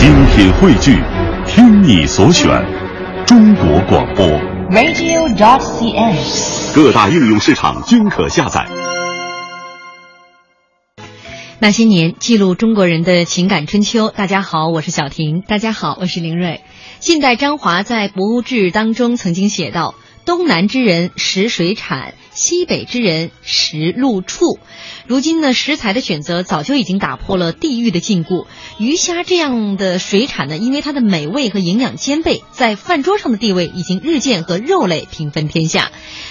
精品汇聚，听你所选，中国广播。radio.cn。各大应用市场均可下载。那些年，记录中国人的情感春秋。大家好，我是小婷。大家好，我是林瑞。近代张华在《博物志》当中曾经写道：“东南之人食水产，西北之人食陆畜。”如今呢，食材的选择早就已经打破了地域的禁锢。鱼虾这样的水产呢，因为它的美味和营养兼备，在饭桌上的地位已经日渐和肉类平分天下。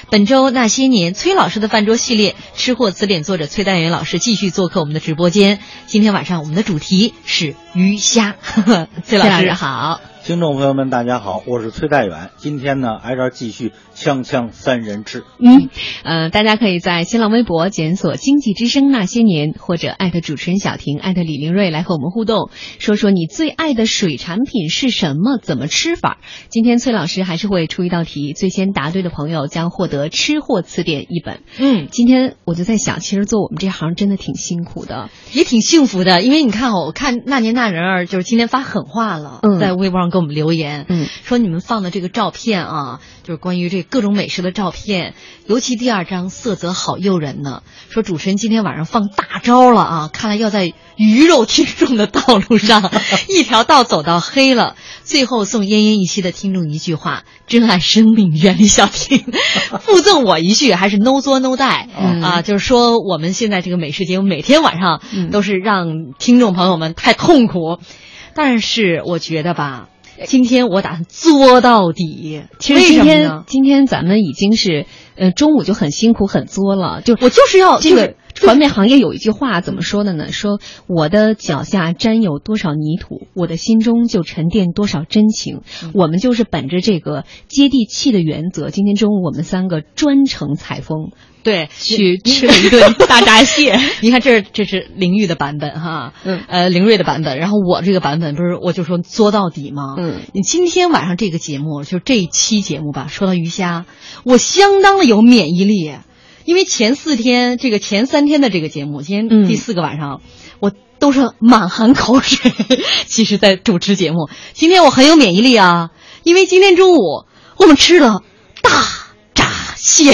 本周那些年，崔老师的饭桌系列，吃货词典作者崔丹元老师继续做客我们的直播间。今天晚上我们的主题是鱼虾。崔老师好。听众朋友们，大家好，我是崔代远。今天呢，挨着继续锵锵三人吃。嗯，呃，大家可以在新浪微博检索“经济之声那些年”或者艾特主持人小婷、艾特李玲瑞来和我们互动，说说你最爱的水产品是什么，怎么吃法。今天崔老师还是会出一道题，最先答对的朋友将获得《吃货词典》一本。嗯，今天我就在想，其实做我们这行真的挺辛苦的，也挺幸福的，因为你看哦，我看那年那人儿就是今天发狠话了，嗯在微博上给我们留言，嗯，说你们放的这个照片啊，就是关于这各种美食的照片，尤其第二张色泽好诱人呢。说主持人今天晚上放大招了啊，看来要在鱼肉听众的道路上 一条道走到黑了。最后送奄奄一息的听众一句话：珍爱生命，远离小婷。附赠我一句，还是 no 作 no die、嗯啊，就是说我们现在这个美食节目每天晚上嗯都是让听众朋友们太痛苦，但是我觉得吧，今天我打算作到底。其实今天呢？今天咱们已经是，呃，中午就很辛苦很作了，就我就是要这个就是传媒行业有一句话怎么说的呢？说我的脚下沾有多少泥土，我的心中就沉淀多少真情。嗯我们就是本着这个接地气的原则，今天中午我们三个专程采风对去吃了一顿大闸蟹。你看这是这是凌玉的版本哈，嗯呃，凌睿的版本，然后我这个版本不是我就说作到底吗？嗯，你今天晚上这个节目，就这一期节目吧，说到鱼虾，我相当的有免疫力，因为前四天这个前三天的这个节目，今天嗯第四个晚上，我都是满含口水，其实在主持节目。今天我很有免疫力啊，因为今天中午我们吃了大闸蟹。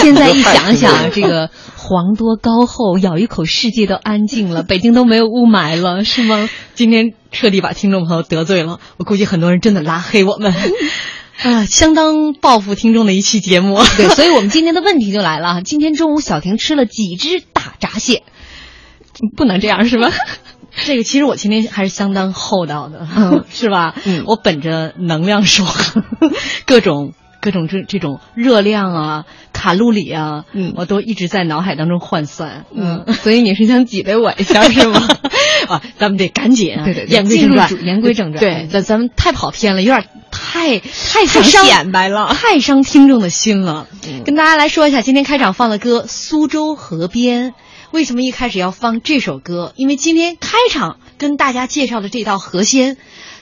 现在 一想想，这个黄多高厚，咬一口世界都安静了，北京都没有雾霾了，是吗？今天彻底把听众朋友得罪了，我估计很多人真的拉黑我们，啊，相当报复听众的一期节目。对，所以我们今天的问题就来了，今天中午小婷吃了几只大闸蟹？不能这样是吧？这个其实我今天还是相当厚道的，嗯是吧？嗯我本着能量守恒，各种各种这这种热量啊、卡路里啊，嗯我都一直在脑海当中换算。嗯，所以你是想挤兑我一下是吗？啊，咱们得赶紧啊，对对对言归正传言归正传对，咱咱们太跑偏了，有点太太太伤显摆了太伤听众的心了。嗯跟大家来说一下，今天开场放的歌《苏州河边》，为什么一开始要放这首歌？因为今天开场跟大家介绍的这道河鲜，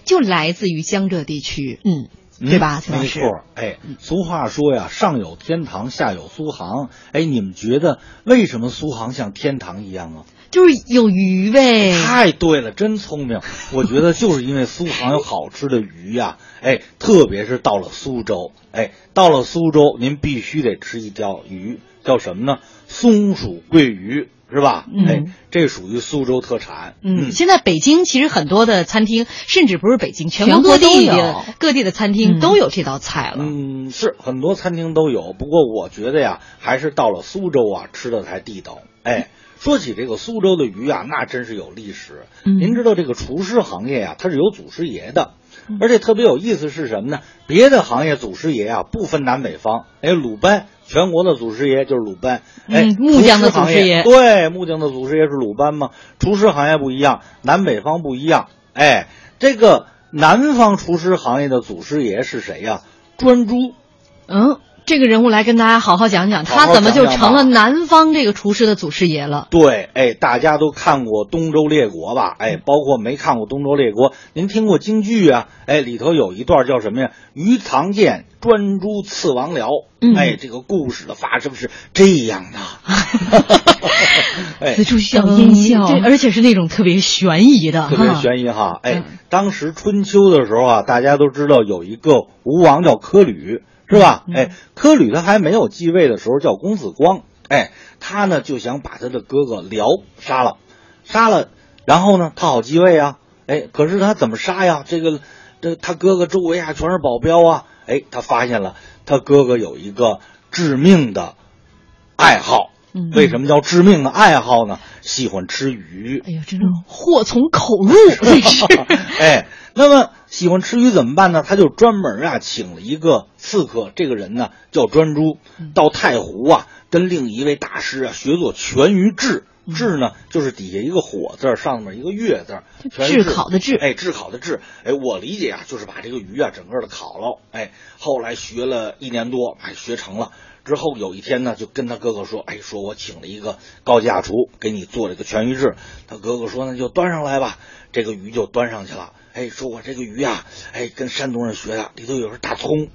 就来自于江浙地区。嗯。对吧崔老师没错，哎，俗话说呀，上有天堂，下有苏杭。哎，你们觉得为什么苏杭像天堂一样啊？就是有鱼呗。太对了，真聪明。我觉得就是因为苏杭有好吃的鱼呀、哎，特别是到了苏州，哎，到了苏州，您必须得吃一条鱼，叫什么呢？松鼠桂鱼，是吧？嗯哎，这属于苏州特产。嗯，现在北京其实很多的餐厅，甚至不是北京，全全国国各地的各地的餐厅嗯都有这道菜了。嗯，是很多餐厅都有，不过我觉得呀，还是到了苏州啊，吃的才地道。哎，说起这个苏州的鱼啊，那真是有历史。嗯您知道这个厨师行业呀、它是有祖师爷的，而且特别有意思是什么呢？别的行业祖师爷啊，不分南北方。哎，鲁班，全国的祖师爷就是鲁班。哎，嗯木匠的祖师爷对，木匠的祖师爷是鲁班嘛。厨师行业不一样，南北方不一样。哎，这个南方厨师行业的祖师爷是谁呀、专诸。嗯，这个人物来跟大家好好讲讲，他怎么就成了南方这个厨师的祖师爷了？对，哎，大家都看过《东周列国》吧？哎，包括没看过《东周列国》，您听过京剧啊？哎，里头有一段叫什么呀？鱼藏剑，专诸刺王僚。哎，这个故事的发生是这样的。此处需要音效，而且是那种特别悬疑的，特别悬疑哈。哎，当时春秋的时候啊，大家都知道有一个吴王叫阖闾。是吧？哎，科吕他还没有继位的时候叫公子光，哎，他呢就想把他的哥哥辽杀了，杀了，然后呢他好继位啊，哎，可是他怎么杀呀？这个，这他哥哥周围啊全是保镖啊，哎，他发现了他哥哥有一个致命的爱好，为什么叫致命的爱好呢？喜欢吃鱼。哎呀，真是祸从口入，这是。哎，那么。喜欢吃鱼怎么办呢？他就专门啊请了一个刺客，这个人呢叫专诸，到太湖啊跟另一位大师啊学做全鱼制。炙呢就是底下一个火字，上面一个月字，炙烤的炙。哎，炙烤的炙。哎，我理解啊，就是把这个鱼啊整个的烤了。哎，后来学了一年多，哎，学成了之后，有一天呢就跟他哥哥说，哎，说我请了一个高价厨给你做了个全鱼翅。他哥哥说那就端上来吧，这个鱼就端上去了。哎，说我这个鱼啊，哎，跟山东人学的，里头有是大葱，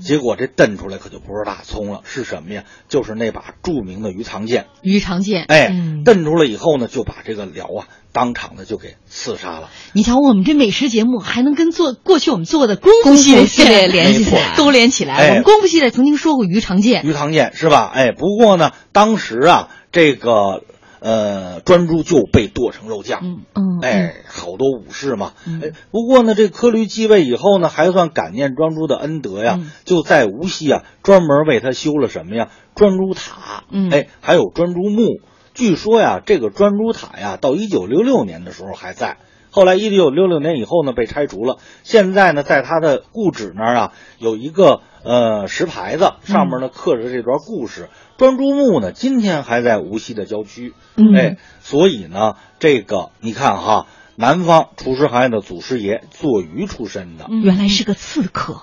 结果这炖出来可就不是大葱了，是什么呀？就是那把著名的鱼肠剑。鱼肠剑，哎，炖出来以后呢，就把这个料啊，当场的就给刺杀了。你瞧，我们这美食节目还能跟做过去我们做的功夫系列联系起来，勾连起来。我们功夫系列曾经说过鱼肠剑，鱼肠剑是吧？哎，不过呢，当时啊，这个。呃，专诸就被剁成肉酱，嗯嗯，哎，好多武士嘛，哎，不过呢，这阖闾继位以后呢，还算感念专诸的恩德呀，就在无锡啊，专门为他修了什么呀，专诸塔，嗯，哎，还有专诸墓。据说呀，这个专诸塔呀，到一九六六年的时候还在，后来一九六六年以后呢，被拆除了。现在呢，在它的故址那儿啊，有一个呃石牌子，上面呢刻着这段故事。专诸墓呢，今天还在无锡的郊区，哎，所以呢，这个你看哈。南方厨师行业的祖师爷做鱼出身的，原来是个刺客。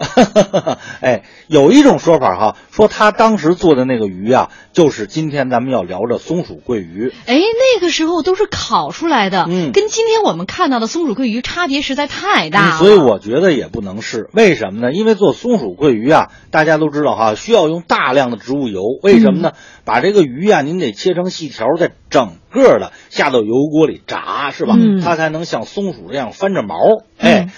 哎，有一种说法哈，说他当时做的那个鱼啊，就是今天咱们要聊的松鼠桂鱼。哎，那个时候都是烤出来的，嗯，跟今天我们看到的松鼠桂鱼差别实在太大了。所以我觉得也不能是，为什么呢？因为做松鼠桂鱼啊，大家都知道哈，需要用大量的植物油。为什么呢？把这个鱼啊，您得切成细条，再整个的下到油锅里炸，是吧？它才能像松鼠这样翻着毛。哎，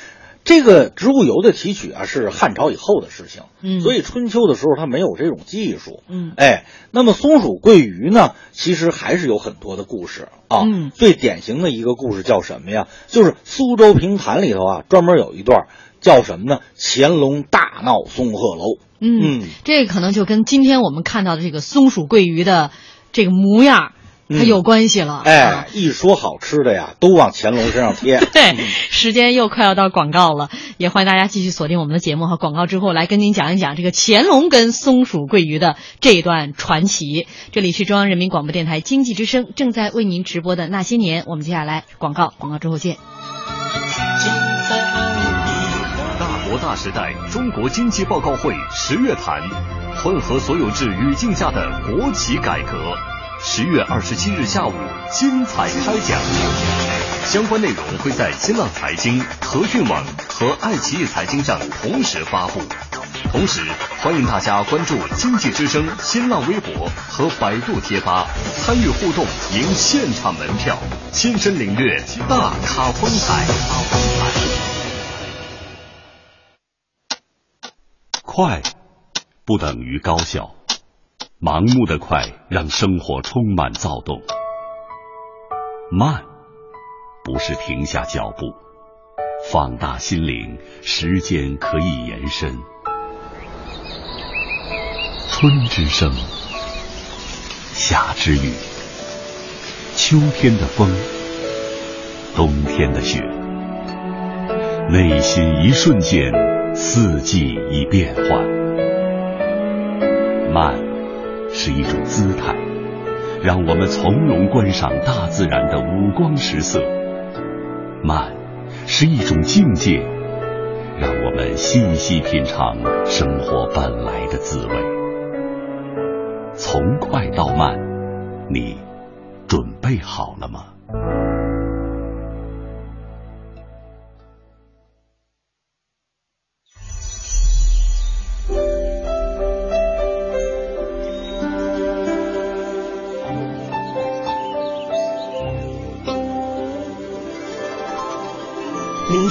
这个植物油的提取啊，是汉朝以后的事情。嗯，所以春秋的时候它没有这种技术。嗯，哎，那么松鼠桂鱼呢，其实还是有很多的故事啊。嗯，最典型的一个故事叫什么呀？就是苏州评弹里头啊，专门有一段叫什么呢？乾隆大闹松鹤楼。嗯，这个可能就跟今天我们看到的这个松鼠桂鱼的这个模样，它有关系了。哎，一说好吃的呀，都往乾隆身上贴。对，时间又快要到广告了，也欢迎大家继续锁定我们的节目和广告之后来跟您讲一讲这个乾隆跟松鼠桂鱼的这一段传奇。这里是中央人民广播电台经济之声正在为您直播的那些年，我们接下来广告，广告之后见。大国大时代中国经济报告会十月谈，混合所有制语境下的国企改革。十月二十七日下午精彩开讲，相关内容会在新浪财经、腾讯网和爱奇艺财经上同时发布。同时，欢迎大家关注经济之声新浪微博和百度贴吧，参与互动，赢现场门票，亲身领略大咖风采。快，不等于高效。盲目的快让生活充满躁动。慢，不是停下脚步，放大心灵，时间可以延伸。春之声，夏之雨，秋天的风，冬天的雪，内心一瞬间。四季已变换，慢是一种姿态，让我们从容观赏大自然的五光十色；慢是一种境界，让我们细细品尝生活本来的滋味。从快到慢，你准备好了吗？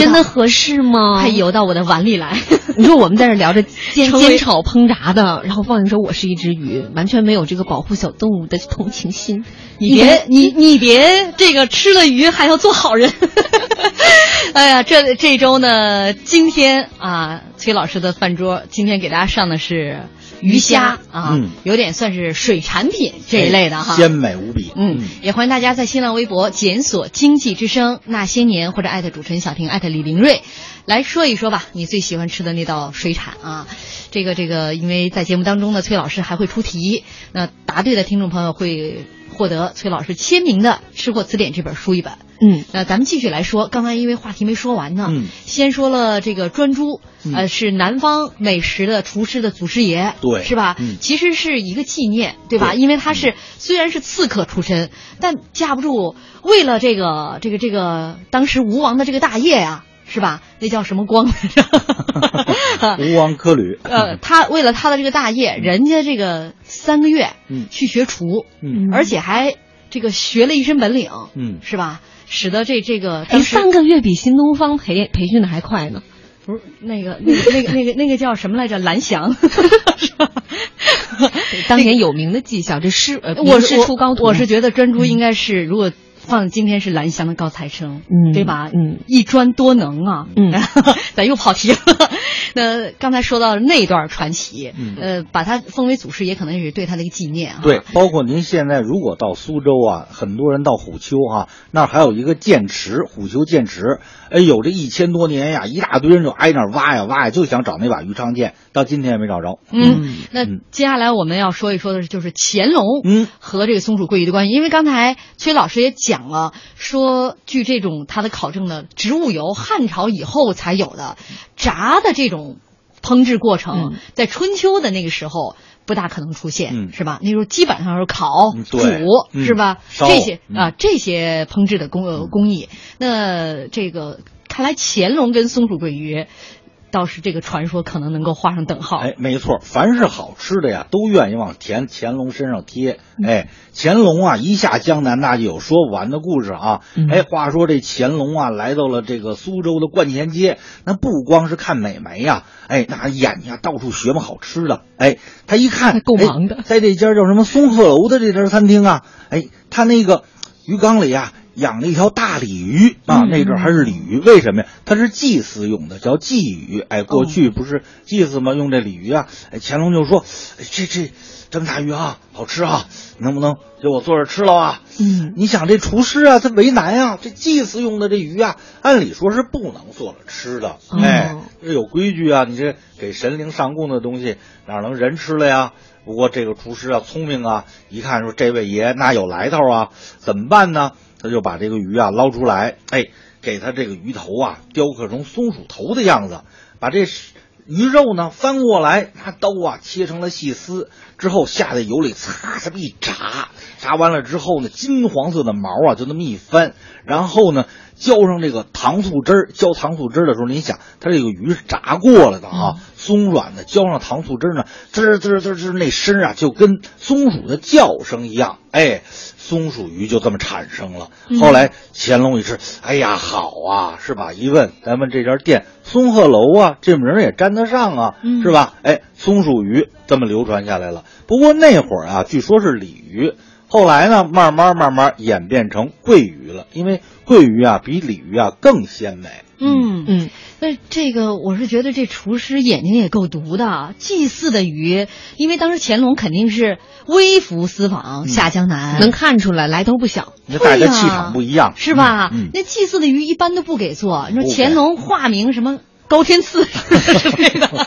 真的合适吗？快游到我的碗里来。你说我们在这聊着煎煎炒烹炸的，然后放一首《我是一只鱼》，完全没有这个保护小动物的同情心。你别你你别这个吃了鱼还要做好人。哎呀，这这周呢，今天啊，崔老师的饭桌今天给大家上的是鱼虾啊，嗯有点算是水产品这一类的哈。鲜美无比。嗯，也欢迎大家在新浪微博检索“经济之声那些年”或者艾特主持人小婷艾特李玲瑞，来说一说吧，你最喜欢吃的那道水产啊。这个这个，因为在节目当中呢，崔老师还会出题，那答对的听众朋友会获得崔老师签名的《吃货词典》这本书一本。嗯，那咱们继续来说，刚才因为话题没说完呢，嗯先说了这个专诸，嗯呃，是南方美食的厨师的祖师爷，对是吧？嗯其实是一个纪念，对吧？对因为他是虽然是刺客出身，但架不住为了这个这个这个当时吴王的这个大业呀、是吧？那叫什么光来着？吴王阖闾。呃，他为了他的这个大业，人家这个三个月嗯去学厨，嗯而且还这个学了一身本领，嗯是吧？使得这这个哎，当时三个月比新东方培培训的还快呢。不是那个那个那个那个那个叫什么来着？蓝翔，是吧？当年有名的技校，这师呃我是名师出高徒。我是觉得专诸应该是，如果放今天是蓝翔的高材生，嗯对吧？嗯，一专多能啊，嗯，咱又跑题了。那刚才说到那段传奇，嗯呃，把他封为祖师也，可能也是对他的一个纪念啊。对，包括您现在如果到苏州啊，很多人到虎丘哈、那儿还有一个剑池，虎丘剑池，哎呦，这一千多年呀，一大堆人就挨那儿挖呀挖呀，就想找那把鱼肠剑，到今天也没找着。嗯，那嗯接下来我们要说一说的是，就是乾隆嗯和这个松鼠桂鱼的关系，因为刚才崔老师也讲了，说据这种他的考证呢，植物油汉朝以后才有的，炸的这种烹制过程，嗯在春秋的那个时候。不大可能出现，嗯是吧？那时候基本上是烤、嗯煮，嗯是吧？烧这些嗯啊，这些烹制的工呃工艺，那这个看来乾隆跟松鼠桂鱼倒是这个传说可能能够画上等号。哎，没错，凡是好吃的呀，都愿意往田乾隆身上贴。哎，乾隆啊，一下江南，那就有说不完的故事啊。哎，话说这乾隆啊，来到了这个苏州的观前街，那不光是看美眉呀，哎，那眼睛到处学摸好吃的。哎，他一看，够忙的，在这家叫什么松鹤楼的这家餐厅啊，哎，他那个鱼缸里啊。养了一条大鲤鱼啊，那阵还是鲤鱼，为什么呀？它是祭祀用的，叫祭鱼。哎，过去不是祭祀吗？用这鲤鱼啊。哎，乾隆就说：“这这这么大鱼啊，好吃啊，能不能给我做着吃了啊？”嗯，你想这厨师啊，他为难啊，这祭祀用的这鱼啊，按理说是不能做着吃的。哎，这有规矩啊，你这给神灵上供的东西哪能人吃了呀？不过这个厨师啊，聪明啊，一看说这位爷那有来头啊，怎么办呢？他就把这个鱼啊捞出来，哎，给他这个鱼头啊雕刻成松鼠头的样子，把这鱼肉呢翻过来，拿刀啊切成了细丝，之后下在油里擦这么一炸，炸完了之后呢，金黄色的毛啊就那么一翻，然后呢浇上这个糖醋汁儿，浇糖醋汁儿的时候，你想它这个鱼是炸过了的啊，松软的，浇上糖醋汁儿呢，滋滋滋滋那声啊就跟松鼠的叫声一样，哎。松鼠鱼就这么产生了。后来乾隆一吃，哎呀，好啊，是吧？一问，咱们这家店松鹤楼啊，这名儿也沾得上啊，是吧？哎，松鼠鱼这么流传下来了。不过那会儿啊，据说是鲤鱼，后来呢，慢慢慢慢演变成桂鱼了，因为桂鱼啊比鲤鱼啊更鲜美。嗯。嗯，那这个我是觉得这厨师眼睛也够毒的，祭祀的鱼，因为当时乾隆肯定是微服私访下江南，能看出来来头不小，那带的气场不一样，是吧？那祭祀的鱼一般都不给做，你说乾隆化名什么高天赐这个，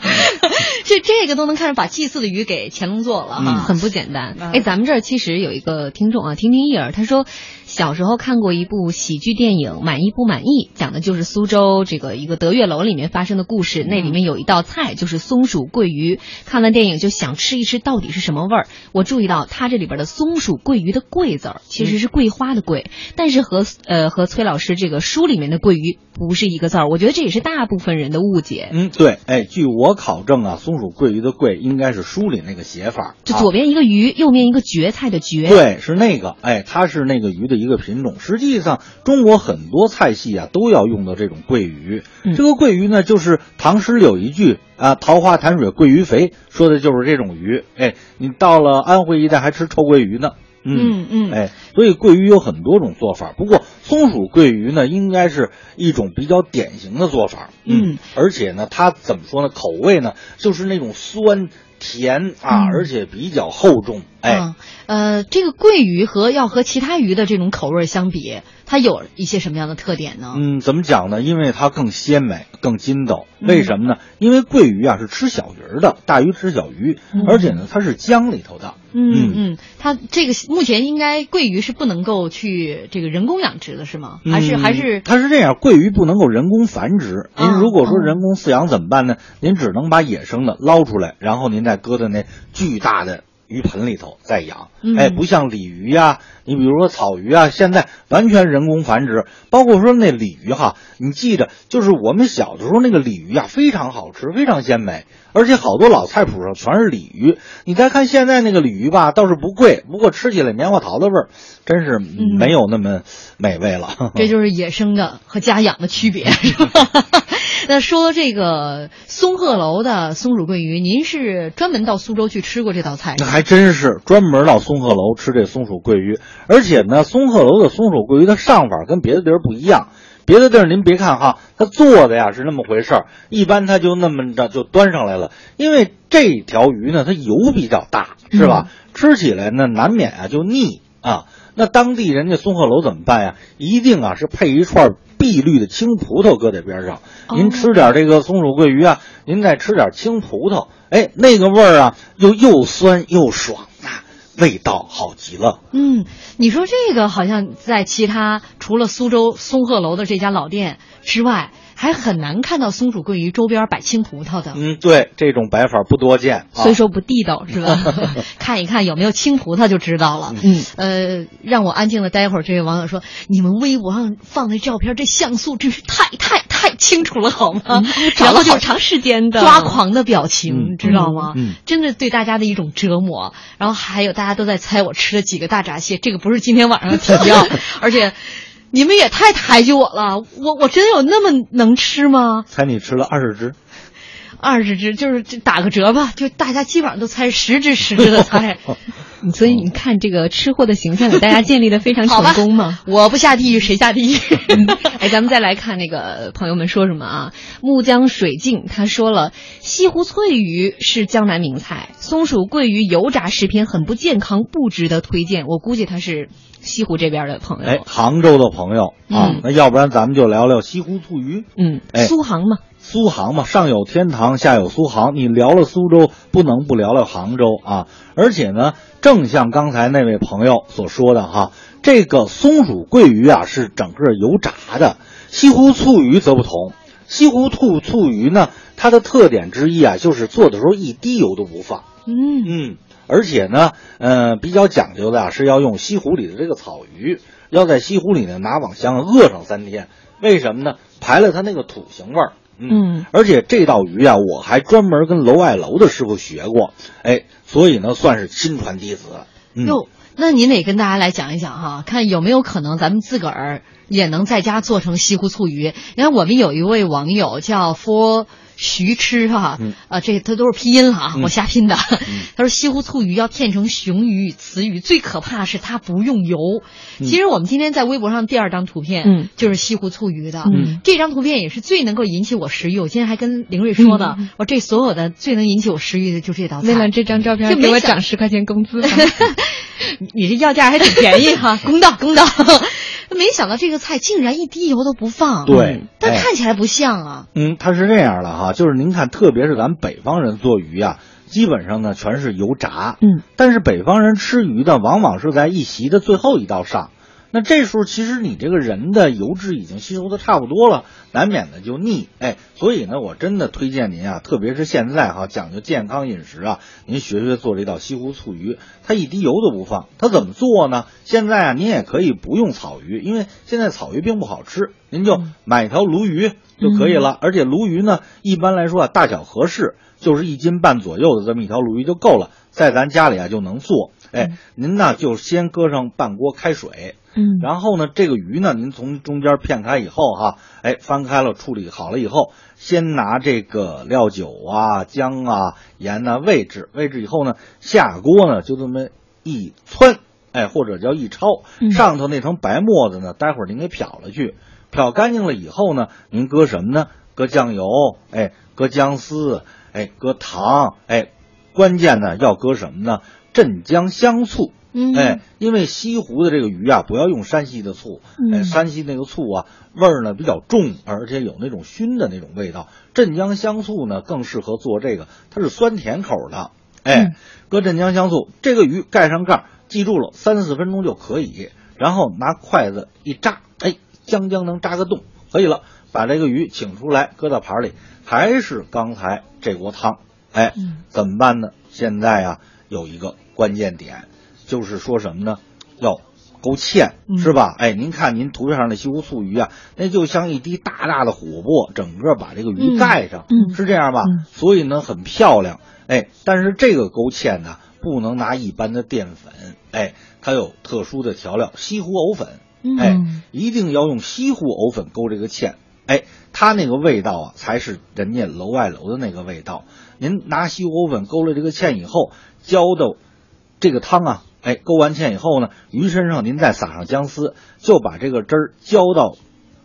这这个都能看出把祭祀的鱼给乾隆做了哈，很不简单。哎，咱们这儿其实有一个听众啊，听听一儿，他说。小时候看过一部喜剧电影《满意不满意》，讲的就是苏州这个一个德月楼里面发生的故事。那里面有一道菜就是松鼠桂鱼，看完电影就想吃一吃到底是什么味儿。我注意到它这里边的松鼠桂鱼的“桂”字儿其实是桂花的“桂”，但是和呃和崔老师这个书里面的桂鱼不是一个字儿。我觉得这也是大部分人的误解。嗯，对，哎，据我考证啊，松鼠桂鱼的“桂”应该是书里那个写法，就左边一个鱼，右面一个蕨菜的“蕨”。对，是那个，哎，它是那个鱼的。一个品种，实际上中国很多菜系啊都要用到这种桂鱼。这个桂鱼呢，就是唐诗有一句啊“桃花潭水桂鱼肥”，说的就是这种鱼。哎，你到了安徽一带还吃臭鳜鱼呢。嗯嗯，哎，所以桂鱼有很多种做法。不过松鼠桂鱼呢，应该是一种比较典型的做法。嗯，而且呢，它怎么说呢？口味呢，就是那种酸。甜啊，而且比较厚重。哎，呃，这个桂鱼和要和其他鱼的这种口味相比，它有一些什么样的特点呢？嗯，怎么讲呢？因为它更鲜美、更筋道。为什么呢？因为桂鱼啊是吃小鱼的，大鱼吃小鱼，而且呢它是江里头的。嗯嗯，它这个目前应该桂鱼是不能够去这个人工养殖的，是吗？还是还是？它是这样，桂鱼不能够人工繁殖。您如果说人工饲养怎么办呢？您只能把野生的捞出来，然后您再搁在那巨大的。鱼盆里头再养，哎，不像鲤鱼呀，你比如说草鱼啊，现在完全人工繁殖。包括说那鲤鱼哈，你记着，就是我们小的时候那个鲤鱼啊，非常好吃，非常鲜美，而且好多老菜谱上全是鲤鱼。你再看现在那个鲤鱼吧，倒是不贵，不过吃起来棉花糖的味儿，真是没有那么美味了。这就是 野生的和家养的区别，是吧？那说这个松鹤楼的松鼠桂鱼，您是专门到苏州去吃过这道菜？那还真是专门到松鹤楼吃这松鼠桂鱼，而且呢，松鹤楼的松鼠桂鱼的上法跟别的地儿不一样。别的地儿您别看哈，它做的呀是那么回事儿，一般它就那么着就端上来了。因为这条鱼呢，它油比较大，是吧？吃起来呢难免啊就腻啊。那当地人家松鹤楼怎么办呀？一定啊是配一串。碧绿的青葡萄搁在边上，您吃点这个松鼠桂鱼啊，您再吃点青葡萄，哎，那个味儿啊，又又酸又爽啊，味道好极了。嗯，你说这个好像在其他除了苏州松鹤楼的这家老店之外。还很难看到松鼠桂鱼周边摆青葡萄的。嗯，对，这种摆法不多见，啊、所以说不地道是吧？看一看有没有青葡萄就知道了。嗯，呃，让我安静的待会儿。这位网友说：“你们微博上放的照片，这像素真是太太太清楚了，好吗？”嗯、然后就长时间的抓狂的表情，嗯、知道吗？嗯，真的对大家的一种折磨。然后还有大家都在猜我吃了几个大闸蟹，这个不是今天晚上的题标，而且。你们也太抬举我了，我我真有那么能吃吗？猜你吃了二十只，二十只就是打个折吧，就大家基本上都猜十只十只的猜，所以你看这个吃货的形象给大家建立的非常成功嘛。我不下地狱谁下地狱？哎，咱们再来看那个朋友们说什么啊？木江水镜他说了，西湖翠鱼是江南名菜，松鼠桂鱼油炸食品很不健康，不值得推荐。我估计他是。西湖这边的朋友，哎，杭州的朋友啊，嗯、那要不然咱们就聊聊西湖醋鱼。嗯，哎、苏杭嘛，苏杭嘛，上有天堂，下有苏杭。你聊了苏州，不能不聊聊杭州啊。而且呢，正像刚才那位朋友所说的哈，这个松鼠桂鱼啊是整个油炸的，西湖醋鱼则不同。西湖醋醋鱼呢，它的特点之一啊，就是做的时候一滴油都不放。嗯嗯。而且呢，呃，比较讲究的啊，是要用西湖里的这个草鱼，要在西湖里呢拿网箱饿上三天。为什么呢？排了它那个土腥味儿。嗯，而且这道鱼啊，我还专门跟楼外楼的师傅学过，哎，所以呢，算是亲传弟子。哟、嗯，那您得跟大家来讲一讲哈，看有没有可能咱们自个儿也能在家做成西湖醋鱼。你看，我们有一位网友叫 for。徐吃哈，嗯、啊，这他都是拼音了啊，嗯、我瞎拼的。嗯、他说西湖醋鱼要片成雄鱼与雌鱼，最可怕是它不用油。嗯、其实我们今天在微博上第二张图片，嗯，就是西湖醋鱼的。嗯，这张图片也是最能够引起我食欲。我今天还跟凌瑞说呢，嗯、我这所有的最能引起我食欲的就这道菜。为了这张照片，给我涨十块钱工资。你这要价还挺便宜哈，公 道公道。没想到这个菜竟然一滴油都不放，对，但看起来不像啊。嗯，它是这样的哈，就是您看，特别是咱们北方人做鱼啊，基本上呢全是油炸，嗯，但是北方人吃鱼呢，往往是在一席的最后一道上。那这时候其实你这个人的油脂已经吸收的差不多了，难免的就腻，哎，所以呢，我真的推荐您啊，特别是现在哈讲究健康饮食啊，您学学做这道西湖醋鱼，它一滴油都不放，它怎么做呢？现在啊，您也可以不用草鱼，因为现在草鱼并不好吃，您就买条鲈鱼就可以了，而且鲈鱼呢，一般来说啊，大小合适，就是一斤半左右的这么一条鲈鱼就够了，在咱家里啊就能做。哎，您呢就先搁上半锅开水，嗯，然后呢这个鱼呢，您从中间片开以后哈，哎翻开了处理好了以后，先拿这个料酒啊、姜啊、盐呐、煨制，煨制以后呢，下锅呢就这么一汆，哎或者叫一焯，上头那层白沫子呢，待会儿您给漂了去，漂干净了以后呢，您搁什么呢？搁酱油，哎，搁姜丝，哎，搁糖，哎，关键呢要搁什么呢？镇江香醋，嗯，哎，因为西湖的这个鱼啊，不要用山西的醋，哎，山西那个醋啊，味儿呢比较重，而且有那种熏的那种味道。镇江香醋呢更适合做这个，它是酸甜口的，哎，搁镇江香醋，这个鱼盖上盖，记住了，三四分钟就可以，然后拿筷子一扎，哎，将将能扎个洞，可以了，把这个鱼请出来，搁到盘里，还是刚才这锅汤，哎，怎么办呢？现在啊。有一个关键点，就是说什么呢？要勾芡，是吧？哎，您看您图片上的西湖醋鱼啊，那就像一滴大大的琥珀，整个把这个鱼盖上，嗯、是这样吧？嗯、所以呢，很漂亮。哎，但是这个勾芡呢，不能拿一般的淀粉，哎，它有特殊的调料，西湖藕粉，哎，一定要用西湖藕粉勾这个芡，哎，它那个味道啊，才是人家楼外楼的那个味道。您拿西湖藕粉勾了这个芡以后。浇到这个汤啊，哎，勾完芡以后呢，鱼身上您再撒上姜丝，就把这个汁儿浇到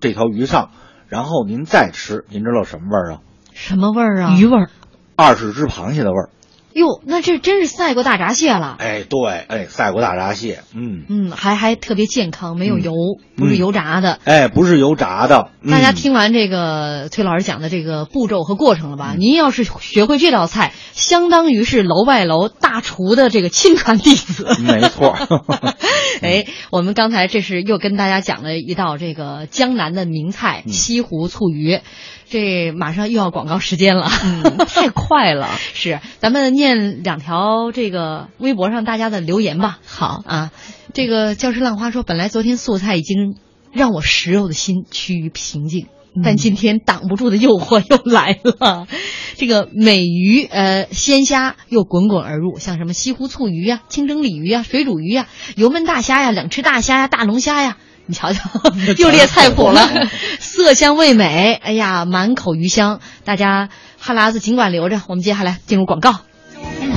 这条鱼上，然后您再吃，您知道什么味儿啊？什么味儿啊？鱼味儿，二十只螃蟹的味儿。哟，那这真是赛过大闸蟹了。哎，对，哎，赛过大闸蟹，嗯嗯，还还特别健康，没有油，不是油炸的。哎，不是油炸的。大家听完这个崔老师讲的这个步骤和过程了吧？您要是学会这道菜，相当于是楼外楼大厨的这个亲传弟子。没错。哎，我们刚才这是又跟大家讲了一道这个江南的名菜西湖醋鱼。这马上又要广告时间了，嗯，太快了。是，咱们念两条这个微博上大家的留言吧。好啊，这个教师浪花说，本来昨天素菜已经让我食肉的心趋于平静，但今天挡不住的诱惑又来了。这个美鱼呃鲜虾又滚滚而入，像什么西湖醋鱼呀、清蒸鲤鱼呀、水煮鱼呀、油焖大虾呀、冷吃大虾呀、大龙虾呀。你瞧瞧，又列菜谱了，色香味美，哎呀，满口鱼香，大家哈喇子尽管留着。我们接下来进入广告。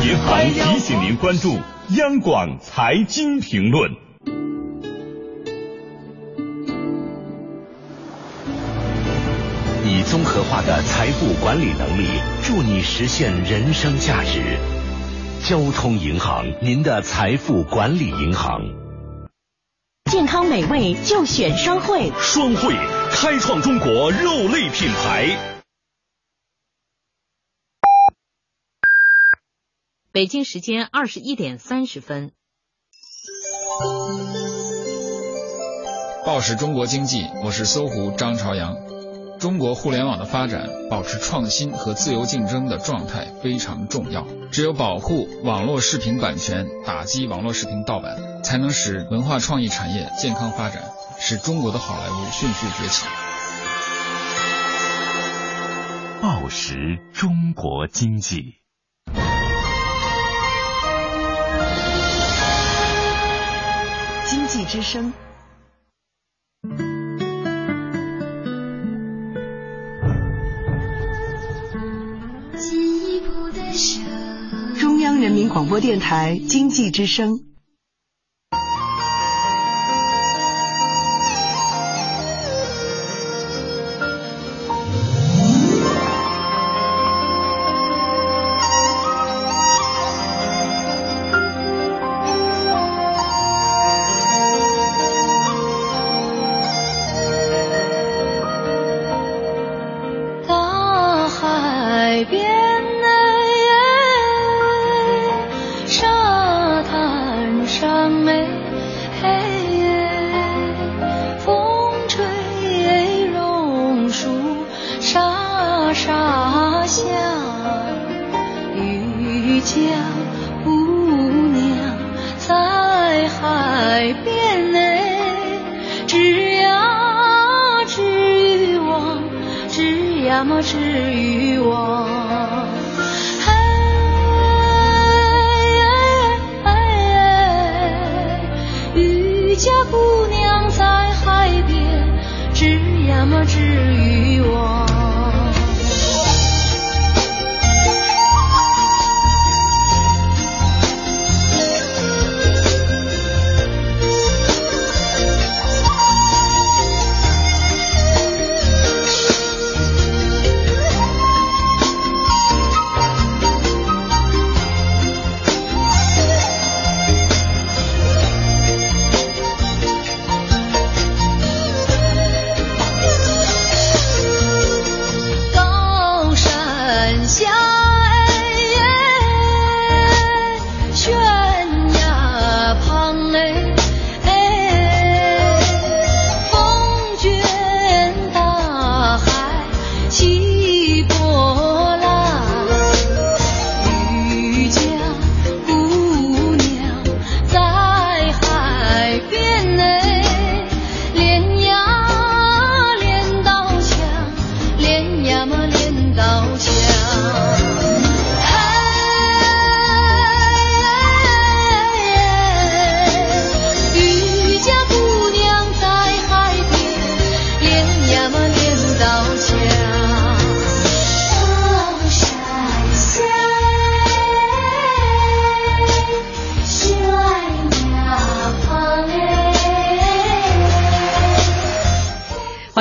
银行提醒您关注央广财经评论。以综合化的财富管理能力，助你实现人生价值。交通银行，您的财富管理银行。健康美味就选双汇，双汇开创中国肉类品牌。北京时间二十一点三十分。报时中国经济，我是搜狐张朝阳。中国互联网的发展，保持创新和自由竞争的状态非常重要。只有保护网络视频版权，打击网络视频盗版，才能使文化创意产业健康发展，使中国的好莱坞迅速崛起。报时中国经济，经济之声。中央人民广播电台经济之声。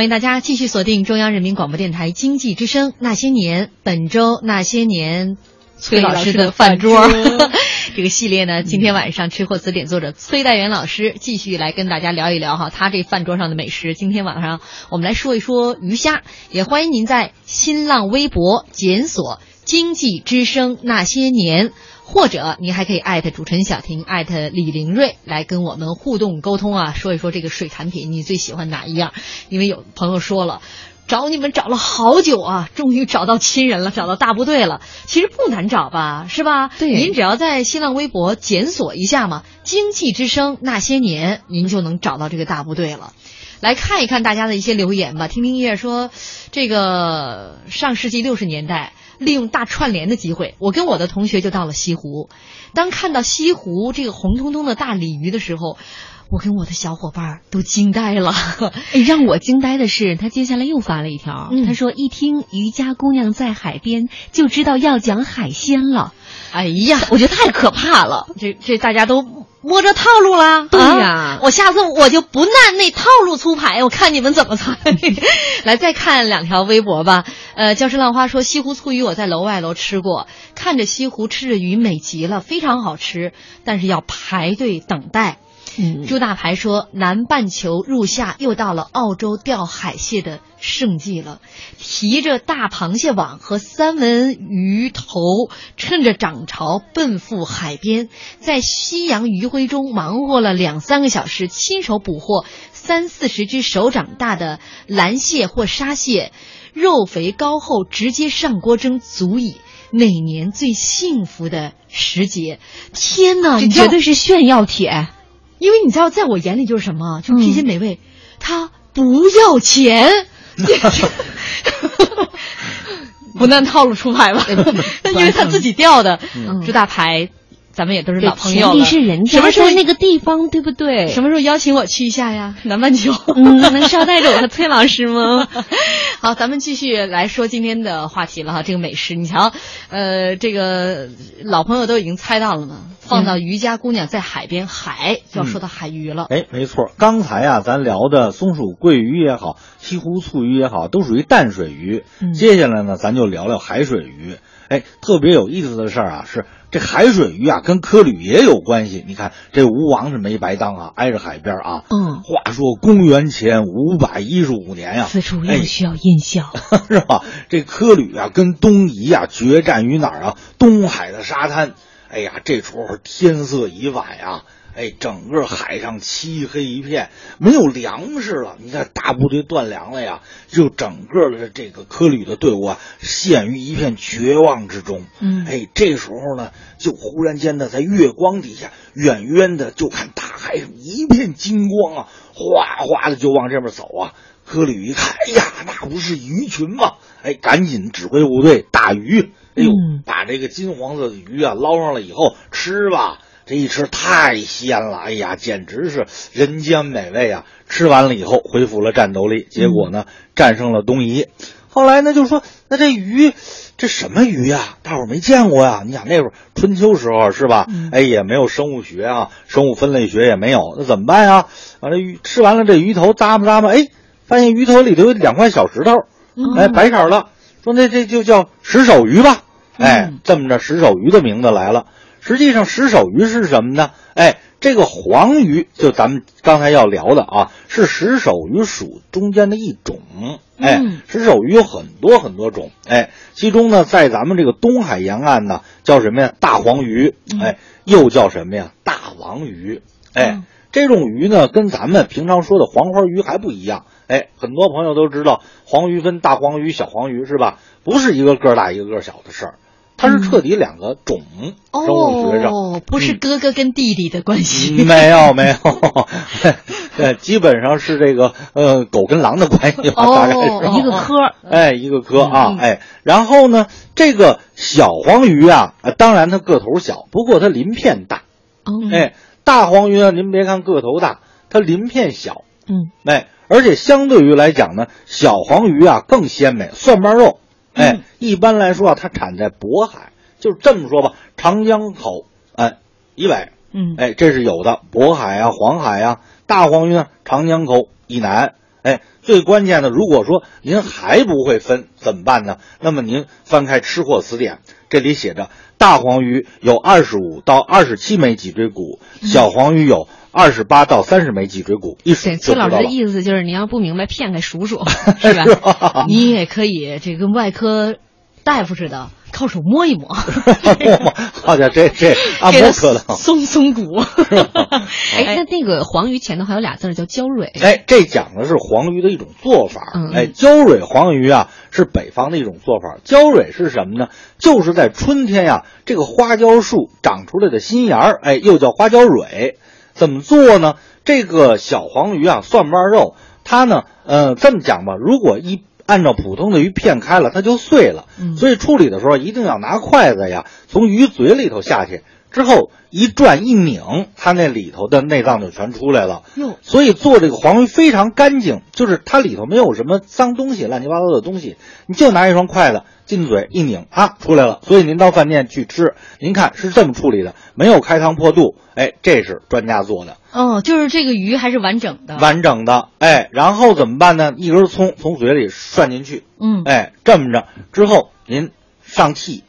迎大家继续锁定中央人民广播电台经济之声《那些年》，本周《那些年》崔老师的饭桌。这个系列呢，今天晚上吃货词典作者崔代元老师继续来跟大家聊一聊哈，他这饭桌上的美食。今天晚上我们来说一说鱼虾，也欢迎您在新浪微博检索“经济之声那些年”。或者您还可以艾特主持人小婷，艾特李玲瑞来跟我们互动沟通啊，说一说这个水产品你最喜欢哪一样？因为有朋友说了，找你们找了好久啊，终于找到亲人了，找到大部队了。其实不难找吧，是吧？对，您只要在新浪微博检索一下嘛，“经济之声那些年”，您就能找到这个大部队了。来看一看大家的一些留言吧，听听叶说，这个上世纪六十年代。利用大串联的机会，我跟我的同学就到了西湖。当看到西湖这个红彤彤的大鲤鱼的时候，我跟我的小伙伴都惊呆了。哎，让我惊呆的是，他接下来又发了一条，他说：“一听渔家姑娘在海边，就知道要讲海鲜了。”哎呀，我觉得太可怕了。这这大家都。摸着套路了，对呀，我下次我就不按那套路出牌，我看你们怎么猜。来，再看两条微博吧。呃，礁石浪花说西湖醋鱼我在楼外楼吃过，看着西湖吃着鱼美极了，非常好吃，但是要排队等待。嗯朱大牌说：“南半球入夏，又到了澳洲钓海蟹的盛季了。提着大螃蟹网和三文鱼头，趁着涨潮奔赴海边，在夕阳余晖中忙活了两三个小时，亲手捕获三四十只手掌大的蓝蟹或沙蟹，肉肥膏厚，直接上锅蒸，足以每年最幸福的时节。天哪，这绝对是炫耀帖。”因为你知道，在我眼里就是什么，就这些美味，它不要钱，不按套路出牌吧？因为他自己钓的，朱大牌。咱们也都是老朋友了。是人家在那个地方，对不对？什么时候邀请我去一下呀？南半球，嗯能捎带着我和崔老师吗？好，咱们继续来说今天的话题了哈。这个美食，你瞧，呃，这个老朋友都已经猜到了呢。放到渔家姑娘在海边，海就要说到海鱼了。哎，没错，刚才啊，咱聊的松鼠桂鱼也好，西湖醋鱼也好，都属于淡水鱼。接下来呢，咱就聊聊海水鱼。哎，特别有意思的事儿啊，是这海水鱼啊，跟科吕也有关系。你看这吴王是没白当啊，挨着海边啊。嗯。话说公元前五百一十五年呀，此处又需要音效，是吧？这科吕啊，跟东夷啊决战于哪儿啊？东海的沙滩。哎呀，这时候天色已晚呀。哎，整个海上漆黑一片，没有粮食了。你看，大部队断粮了呀，就整个的这个科吕的队伍啊，陷于一片绝望之中。嗯，哎，这时候呢，就忽然间呢，在月光底下，远远的就看大海上一片金光啊，哗哗的就往这边走啊。科吕一看，哎呀，那不是鱼群吗？哎，赶紧指挥部队打鱼。哎呦，把这个金黄色的鱼啊捞上来以后吃吧。这一吃太鲜了，哎呀，简直是人间美味啊！吃完了以后恢复了战斗力，结果呢战胜了东夷。后来呢就说，那这鱼，这什么鱼呀？大伙儿没见过呀！你想那会儿春秋时候是吧？哎，也没有生物学啊，生物分类学也没有，那怎么办呀？完了鱼吃完了这鱼头咂吧咂吧，哎，发现鱼头里头有两块小石头，哎，白色的。说那这就叫石首鱼吧？哎，这么着石首鱼的名字来了。实际上，石首鱼是什么呢？哎，这个黄鱼就咱们刚才要聊的啊，是石首鱼属中间的一种。哎，石首鱼有很多很多种。哎，其中呢，在咱们这个东海沿岸呢，叫什么呀？大黄鱼。哎，又叫什么呀？大王鱼。哎，这种鱼呢，跟咱们平常说的黄花鱼还不一样。哎，很多朋友都知道，黄鱼分大黄鱼、小黄鱼，是吧？不是一个个大一个个小的事儿。它是彻底两个种，生物学上不是哥哥跟弟弟的关系，没有没有，呃，基本上是这个呃狗跟狼的关系吧，大概是一个科，哎，一个科啊，哎，然后呢，这个小黄鱼啊，当然它个头小，不过它鳞片大，哎，大黄鱼呢，您别看个头大，它鳞片小，嗯，哎，而且相对于来讲呢，小黄鱼啊更鲜美，蒜瓣肉。哎，一般来说啊，它产在渤海，就是这么说吧，长江口哎以北，嗯，哎，这是有的。渤海啊，黄海啊，大黄鱼呢，长江口以南，哎，最关键的，如果说您还不会分怎么办呢？那么您翻开《吃货词典》，这里写着大黄鱼有二十五到二十七枚脊椎骨，小黄鱼有二十八到三十枚脊椎骨。一数对，崔老师的。意思就是，你要不明白，骗给数数，是吧？吧？你也可以这跟外科大夫似的，靠手摸一摸，好家伙，这这按给他摩可能。松松骨。哎，那那个黄鱼前头还有俩字儿叫焦蕊，哎，这讲的是黄鱼的一种做法。嗯哎，焦蕊黄鱼啊，是北方的一种做法。焦蕊是什么呢？就是在春天呀，这个花椒树长出来的新芽儿，哎，又叫花椒蕊。怎么做呢？这个小黄鱼啊，蒜瓣肉，它呢，呃，这么讲吧，如果一按照普通的鱼片开了，它就碎了。嗯所以处理的时候一定要拿筷子呀，从鱼嘴里头下去，之后一转一拧，它那里头的内脏就全出来了。哟，所以做这个黄鱼非常干净，就是它里头没有什么脏东西、乱七八糟的东西，你就拿一双筷子进嘴一拧啊，出来了。所以您到饭店去吃，您看是这么处理的，没有开膛破肚，哎，这是专家做的，哦，就是这个鱼还是完整的。完整的，哎，然后怎么办呢？一根葱从嘴里涮进去，嗯，哎，这么着之后您上屉，哎，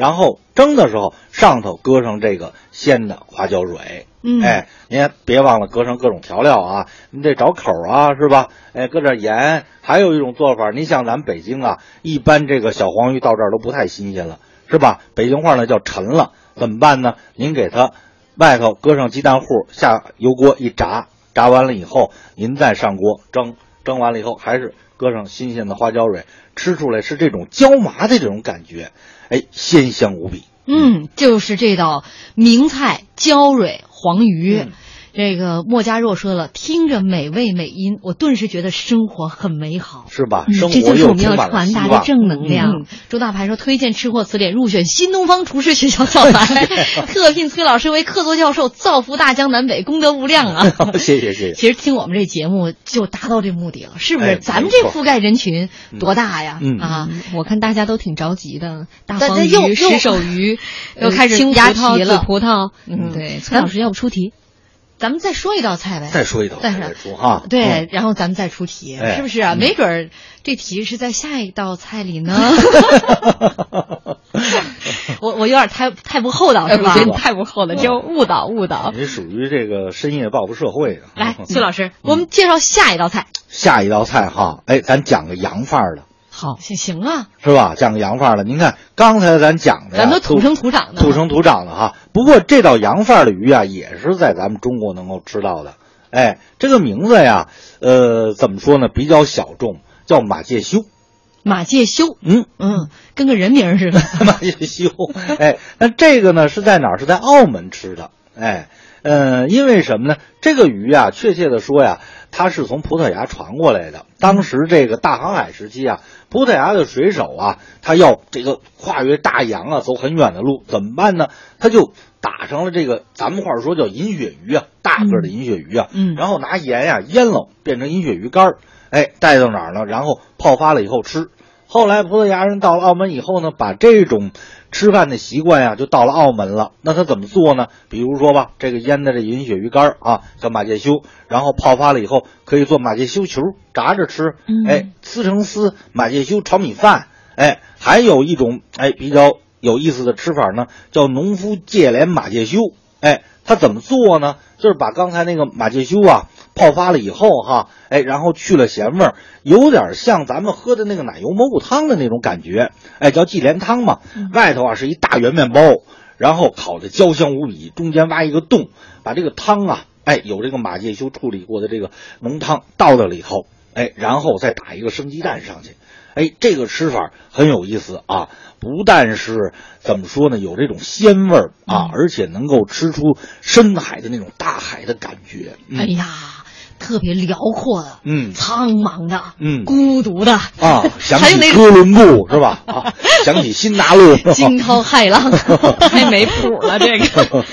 然后蒸的时候上头搁上这个鲜的花椒蕊，嗯哎，您别忘了搁上各种调料啊，你得找口啊，是吧？哎，搁点盐。还有一种做法，您像咱们北京啊，一般这个小黄鱼到这儿都不太新鲜了，是吧？北京话呢叫沉了，怎么办呢？您给它外头搁上鸡蛋糊，下油锅一炸，炸完了以后，您再上锅蒸，蒸完了以后还是搁上新鲜的花椒蕊，吃出来是这种椒麻的这种感觉，哎，鲜香无比。嗯，就是这道名菜焦蕊黄鱼。嗯这个莫家若说了，听着美味美音，我顿时觉得生活很美好。是吧？嗯生这就是我们要传达的。正能量。嗯，周大牌说推荐吃货词典入选新东方厨师学校教材，特聘崔老师为客座教授，造福大江南北，功德无量啊！谢谢谢谢。其实听我们这节目就达到这目的了，是不是？哎咱们这覆盖人群多大呀？嗯啊，嗯我看大家都挺着急的，大大黄又又石手鱼 又开始青压葡萄题了紫葡萄。嗯对，崔老师要不出题？咱们再说一道菜呗。再说一道再菜再说哈。对嗯，然后咱们再出题，哎是不是啊？嗯没准儿这题是在下一道菜里呢。我我有点太太不厚道是吧我觉？得你太不厚了，就误导误导。你属于这个深夜报复社会的。来，崔老师，我们介绍下一道菜。下一道菜哈，哎，咱讲个洋范儿的，好，行行啊，是吧？讲个洋范儿的。您看刚才咱讲的，咱都土生土长的，土生土长的哈。不过这道洋范儿的鱼啊，也是在咱们中国能够吃到的。哎，这个名字呀，呃，怎么说呢？比较小众，叫马介休。马介休，嗯，嗯，跟个人名儿似的。马介休。哎，那这个呢是在哪儿？是在澳门吃的。哎，呃，因为什么呢？这个鱼啊，确切的说呀，它是从葡萄牙传过来的。当时这个大航海时期啊，葡萄牙的水手啊，他要这个跨越大洋啊，走很远的路，怎么办呢？他就打上了这个咱们话说叫银鳕鱼啊，大个儿的银鳕鱼啊，嗯然后拿盐呀、腌了，变成银鳕鱼干儿，哎，带到哪儿呢？然后泡发了以后吃。后来葡萄牙人到了澳门以后呢，把这种吃饭的习惯呀，就到了澳门了。那他怎么做呢？比如说吧，这个腌的这银鳕鱼干儿啊，叫马介休，然后泡发了以后，可以做马介休球，炸着吃，嗯哎，撕成丝，马介休炒米饭，哎，还有一种哎比较有意思的吃法呢，叫农夫芥莲马介休，哎，他怎么做呢？就是把刚才那个马介休啊泡发了以后哈，哎，然后去了咸味儿，有点像咱们喝的那个奶油蘑菇汤的那种感觉，哎，叫忌廉汤嘛。外头啊是一大圆面包，然后烤的焦香无比，中间挖一个洞，把这个汤啊，哎，有这个马介休处理过的这个浓汤倒到里头，哎，然后再打一个生鸡蛋上去。哎，这个吃法很有意思啊！不但是怎么说呢，有这种鲜味儿啊，而且能够吃出深海的那种大海的感觉。嗯、哎呀，特别辽阔的，嗯苍茫的，嗯孤独的啊，想起哥伦布 是吧？啊，想起新大陆，惊涛骇浪，太没谱了，这个。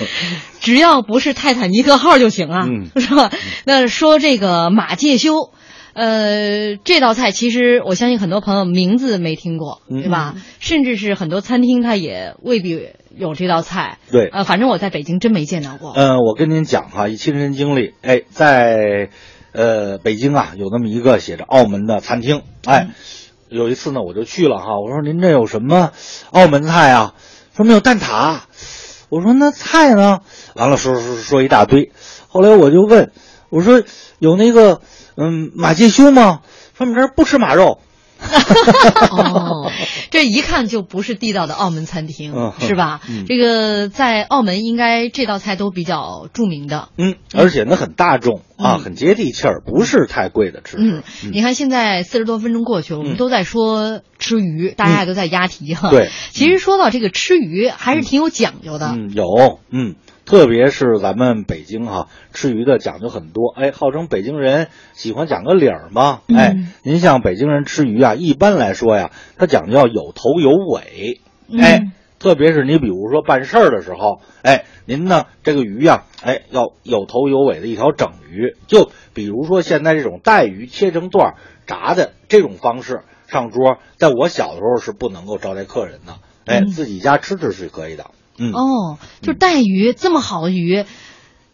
只要不是泰坦尼克号就行啊，嗯是吧？那说这个马介休，呃，这道菜其实我相信很多朋友名字没听过，嗯对吧？甚至是很多餐厅它也未必有这道菜。对呃，反正我在北京真没见到过。嗯，我跟您讲哈，一亲身经历，哎，在呃，北京啊有那么一个写着澳门的餐厅，哎，有一次呢我就去了哈，我说您这有什么澳门菜啊？说没有蛋挞。我说那菜呢？完了说说说一大堆。后来我就问，我说有那个嗯马介休吗？说我们这儿不吃马肉。哦，这一看就不是地道的澳门餐厅，嗯是吧？嗯这个在澳门应该这道菜都比较著名的。嗯，而且呢很大众啊，嗯很接地气儿，不是太贵的吃嗯食。，你看现在四十多分钟过去了，我们嗯都在说吃鱼，大家也都在押题哈。对，其实说到这个吃鱼，还是挺有讲究的。嗯，有，嗯，特别是咱们北京哈、吃鱼的讲究很多。哎，号称北京人喜欢讲个理儿嘛。哎，嗯您像北京人吃鱼啊，一般来说呀，他讲究要有头有尾。哎，嗯特别是你比如说办事儿的时候，哎，您呢这个鱼呀，哎，要有头有尾的一条整鱼。就比如说现在这种带鱼切成段儿炸的这种方式上桌，在我小的时候是不能够招待客人的。哎，嗯自己家吃吃是可以的。嗯，哦，就带鱼这么好的鱼，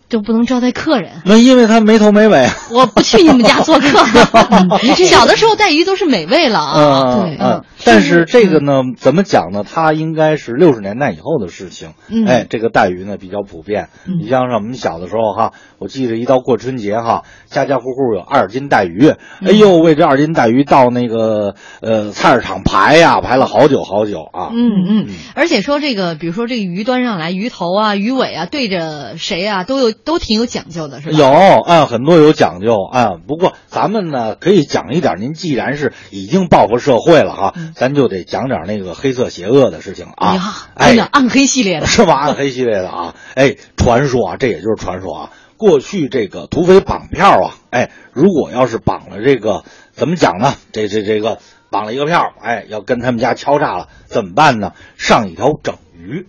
就不能招待客人。那因为它没头没尾。我不去你们家做客。小的时候带鱼都是美味了啊。嗯嗯，但是这个呢，怎么讲呢？它应该是六十年代以后的事情。嗯哎，这个带鱼呢比较普遍。嗯你像是我们小的时候哈，我记着一到过春节哈，家家户户有二斤带鱼。嗯哎呦，为这二斤带鱼到那个呃菜市场排呀，排了好久好久啊。嗯嗯，而且说这个，比如说这个鱼端上来，鱼头啊、鱼尾啊，对着谁啊，都有都挺有讲究的，是吧？有啊，很多有讲究啊。不过咱们呢，可以讲一点。您既然是已经报复社会了哈，咱就得讲点那个黑色邪恶的事情啊。哎暗黑系列的 是吧？暗黑系列的啊，哎，传说啊，这也就是传说啊。过去这个土匪绑票啊，哎，如果要是绑了这个，怎么讲呢？这这这个绑了一个票，哎，要跟他们家敲诈了，怎么办呢？上一条整鱼，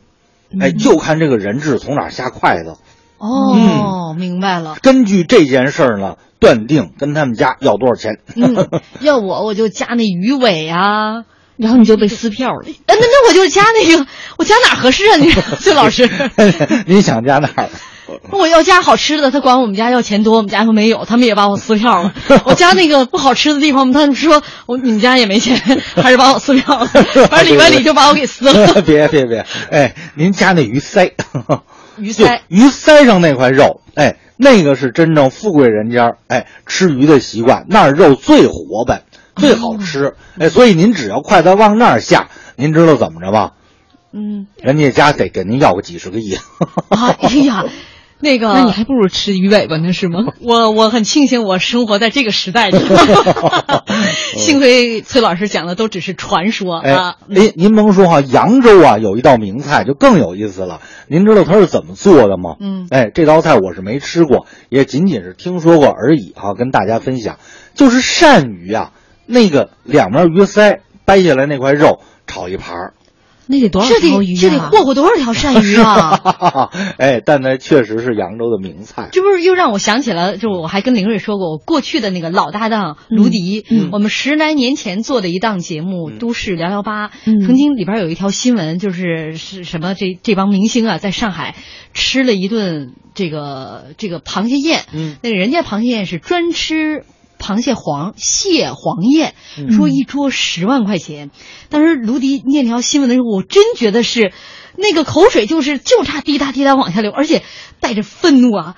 哎，就看这个人质从哪儿下筷子。哦，明白了。根据这件事儿呢，断定跟他们家要多少钱。嗯，要我我就加那鱼尾啊。然后你就被撕票了。哎那那我就加那个，我加哪儿合适啊？你 崔老师，你想加哪儿？我要加好吃的，他管我们家要钱多，我们家说没有，他们也把我撕票了。我加那个不好吃的地方，他们说我你们家也没钱，还是把我撕票了。反正里边里就把我给撕了。别别别，哎，您加那鱼鳃，鱼鳃，鱼鳃上那块肉，哎，那个是真正富贵人家哎吃鱼的习惯，那儿肉最活泛，最好吃。哎，所以您只要筷子往那儿下，您知道怎么着吗？嗯，人家家得给您要个几十个亿。啊，哎呀。那个，那你还不如吃鱼尾巴呢，是吗？我我很庆幸我生活在这个时代里，幸亏崔老师讲的都只是传说啊。哎，您甭说哈，扬州啊有一道名菜就更有意思了。您知道它是怎么做的吗？嗯，哎，这道菜我是没吃过，也仅仅是听说过而已哈、跟大家分享，就是鳝鱼啊，那个两面鱼鳃掰下来那块肉炒一盘儿。那得多少条鱼啊这得啊？霍霍多少条鳝鱼啊！哎，但那确实是扬州的名菜。这不是又让我想起了，就我还跟林瑞说过，我过去的那个老搭档卢迪，嗯我们十来年前做的一档节目《都市聊聊吧》，嗯曾经里边有一条新闻，就是是什么这这帮明星啊，在上海吃了一顿这个这个螃蟹宴，嗯，那个人家螃蟹宴是专吃。螃蟹黄蟹黄宴，嗯说一桌十万块钱。当时卢迪念条新闻的时候，我真觉得是那个口水就是就差滴答滴答往下流，而且带着愤怒啊！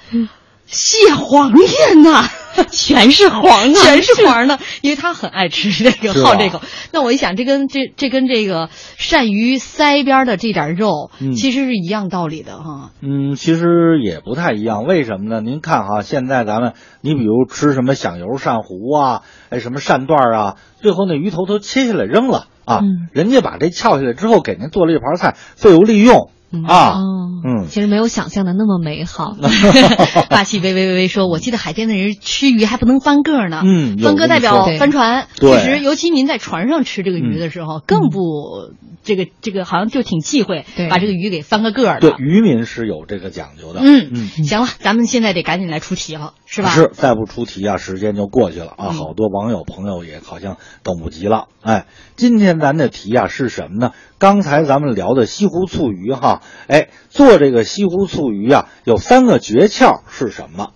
蟹黄宴呐、全是黄啊，全是黄的，因为他很爱吃这个，好这口。那我一想，这跟这这跟这个鳝鱼腮边的这点肉，嗯其实是一样道理的哈。嗯，其实也不太一样，为什么呢？您看哈，现在咱们，你比如吃什么响油鳝糊啊，哎，什么鳝段啊，最后那鱼头都切下来扔了啊，嗯人家把这撬下来之后，给您做了一盘菜，废物利用、啊，哦，嗯，其实没有想象的那么美好。霸气微微微微说：“我记得海边的人吃鱼还不能翻个呢，嗯翻个代表这么说翻船。对。确实，尤其您在船上吃这个鱼的时候，更不这个这个好像就挺忌讳对。把这个鱼给翻个个儿对的。，渔民是有这个讲究的，嗯。嗯。行了，咱们现在得赶紧来出题了，是吧？是，再不出题啊，时间就过去了啊！嗯好多网友朋友也好像等不及了。哎，今天咱的题啊是什么呢？刚才咱们聊的西湖醋鱼哈，哎，做这个西湖醋鱼啊，有三个诀窍是什么？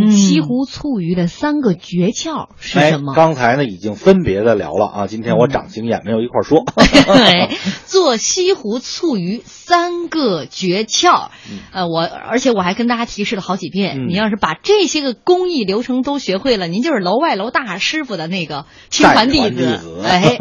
嗯西湖醋鱼的三个诀窍是什么？哎、刚才呢已经分别的聊了啊，今天我长经验，没有一块说。对，做西湖醋鱼三个诀窍。呃，我而且我还跟大家提示了好几遍，嗯你要是把这些个工艺流程都学会了，您就是楼外楼大师傅的那个亲传弟。子 哎，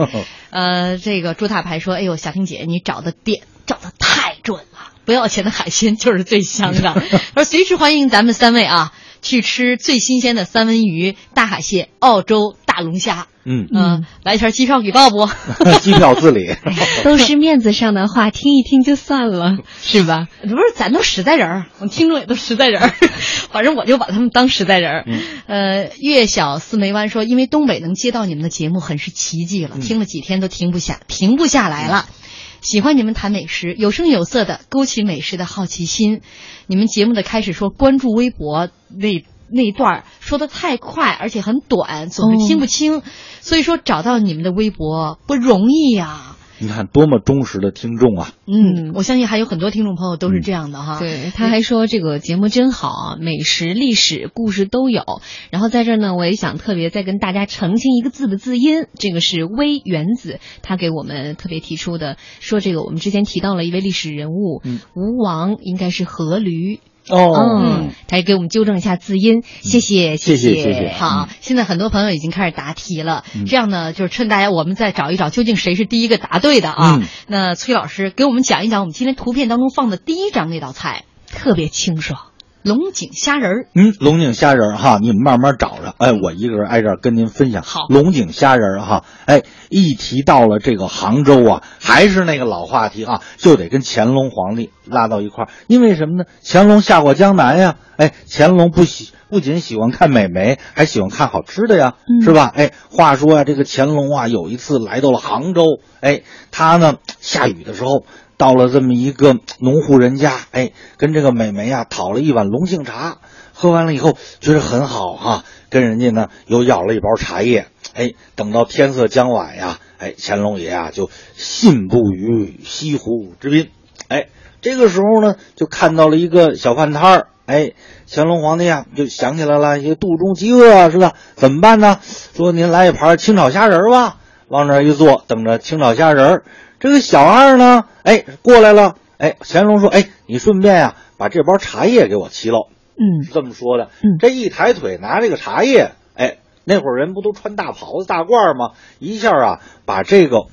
呃，这个朱大牌说：“哎呦，小婷姐，你找的点找的太准了，不要钱的海鲜就是最香的。”说随时欢迎咱们三位啊，去吃最新鲜的三文鱼、大海蟹、澳洲大龙虾。嗯，嗯、来一条机票给报不？机票自理。都是面子上的话，听一听就算了，是吧？不是，咱都实在人儿，我们听众也都实在人儿，反正我就把他们当实在人儿。嗯呃，月小四梅湾说，因为东北能接到你们的节目很是奇迹了，嗯听了几天都停不下，停不下来了。喜欢你们谈美食，有声有色的勾起美食的好奇心。你们节目的开始说关注微博那那一段儿说的太快，而且很短，总是听不清，所以说找到你们的微博不容易呀、你看多么忠实的听众啊！嗯，我相信还有很多听众朋友都是这样的哈。对，他还说这个节目真好啊，美食、历史、故事都有。然后在这儿呢，我也想特别再跟大家澄清一个字的字音，这个是微原子，他给我们特别提出的，说这个我们之前提到了一位历史人物，嗯吴王应该是阖闾。哦嗯，他也给我们纠正一下字音，谢谢，谢谢。谢谢谢好，现在很多朋友已经开始答题了，嗯。这样呢，就是趁大家我们再找一找，究竟谁是第一个答对的啊？嗯。那崔老师给我们讲一讲我们今天图片当中放的第一张那道菜特别清爽。——龙井虾仁儿。嗯，龙井虾仁儿哈，你们慢慢找着。哎，我一个人挨这儿跟您分享。好龙井虾仁儿哈，哎，一提到了这个杭州啊，还是那个老话题啊，就得跟乾隆皇帝拉到一块儿。因为什么呢？乾隆下过江南呀，哎，乾隆不喜不仅喜欢看美眉，还喜欢看好吃的呀，是吧？哎，话说啊、这个乾隆啊，有一次来到了杭州，哎，他呢下雨的时候。到了这么一个农户人家，哎，跟这个美眉啊讨了一碗龙井茶，喝完了以后觉得很好哈、跟人家呢又要了一包茶叶，哎，等到天色将晚呀，哎，乾隆爷啊就信步于西湖之滨，哎，这个时候呢就看到了一个小饭摊儿，哎，乾隆皇帝啊就想起来了，也肚中饥饿啊，是吧？怎么办呢？说您来一盘清炒虾仁吧，往那一坐，等着清炒虾仁儿。这个小二呢，哎，过来了，哎，乾隆说，哎，你顺便呀、把这包茶叶给我沏喽。嗯是这么说的。嗯这一抬腿拿这个茶叶，哎，那会儿人不都穿大袍子、大褂吗？一下啊，把这个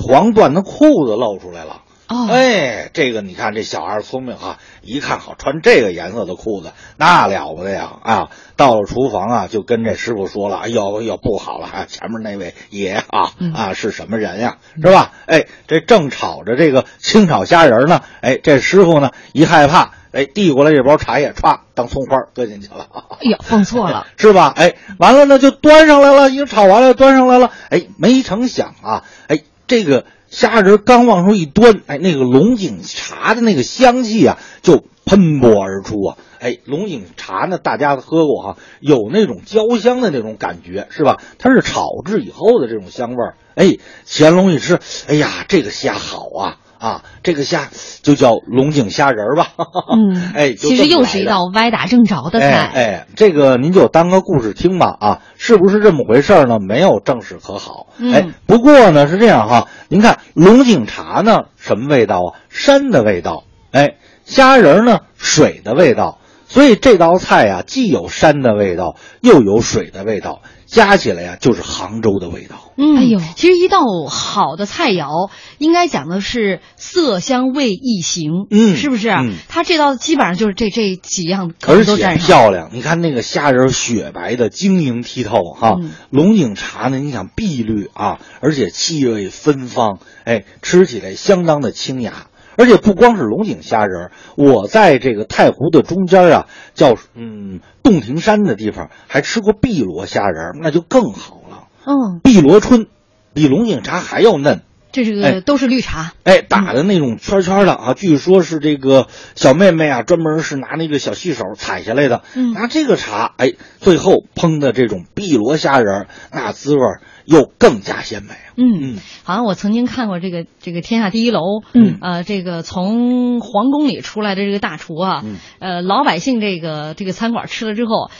黄缎的裤子露出来了。哦，哎，这个你看这小孩聪明哈、一看好穿这个颜色的裤子，那了不得呀啊！到了厨房啊，就跟这师傅说了：“哎呦呦，不好了啊！前面那位爷啊啊是什么人呀？是吧？哎，这正炒着这个清炒虾仁呢，哎，这师傅呢一害怕，哎，递过来这包茶叶，歘，当葱花搁进去了。”哎呀，放错了。是吧？哎，完了呢，就端上来了，已经炒完了，端上来了。哎，没成想啊，哎，这个虾仁刚往出一端，哎，那个龙井茶的那个香气啊，就喷薄而出啊。哎，龙井茶呢，大家喝过哈、有那种焦香的那种感觉，是吧？它是炒制以后的这种香味儿。哎，乾隆一吃，哎呀，这个虾好啊啊，这个虾就叫龙井虾仁儿吧。嗯，哎，就其实又是一道歪打正着的菜。哎哎，这个您就当个故事听吧啊，是不是这么回事儿呢？没有正史可好。嗯哎，不过呢是这样哈，您看龙井茶呢什么味道啊？山的味道。哎，虾仁儿呢水的味道。所以这道菜啊、既有山的味道，又有水的味道，加起来呀、就是杭州的味道。嗯，哎呦其实一道好的菜肴应该讲的是色香味意形，嗯是不是？嗯它这道基本上就是这这几样可而且能都占上。漂亮，你看那个虾仁雪白的晶莹剔透哈，嗯龙井茶呢，你想碧绿啊，而且气味芬芳，哎，吃起来相当的清雅。而且不光是龙井虾仁儿，我在这个太湖的中间啊，叫嗯洞庭山的地方，还吃过碧螺虾仁儿，那就更好了。嗯，碧螺春比龙井茶还要嫩，这是哎个都是绿茶。哎，打的那种圈圈的啊，据说是这个小妹妹啊，专门是拿那个小细手采下来的，嗯拿这个茶，哎，最后烹的这种碧螺虾仁儿，那滋味儿又更加鲜美。嗯，好像我曾经看过这个这个天下第一楼，嗯，呃，这个从皇宫里出来的这个大厨啊，嗯呃，老百姓这个这个餐馆吃了之后，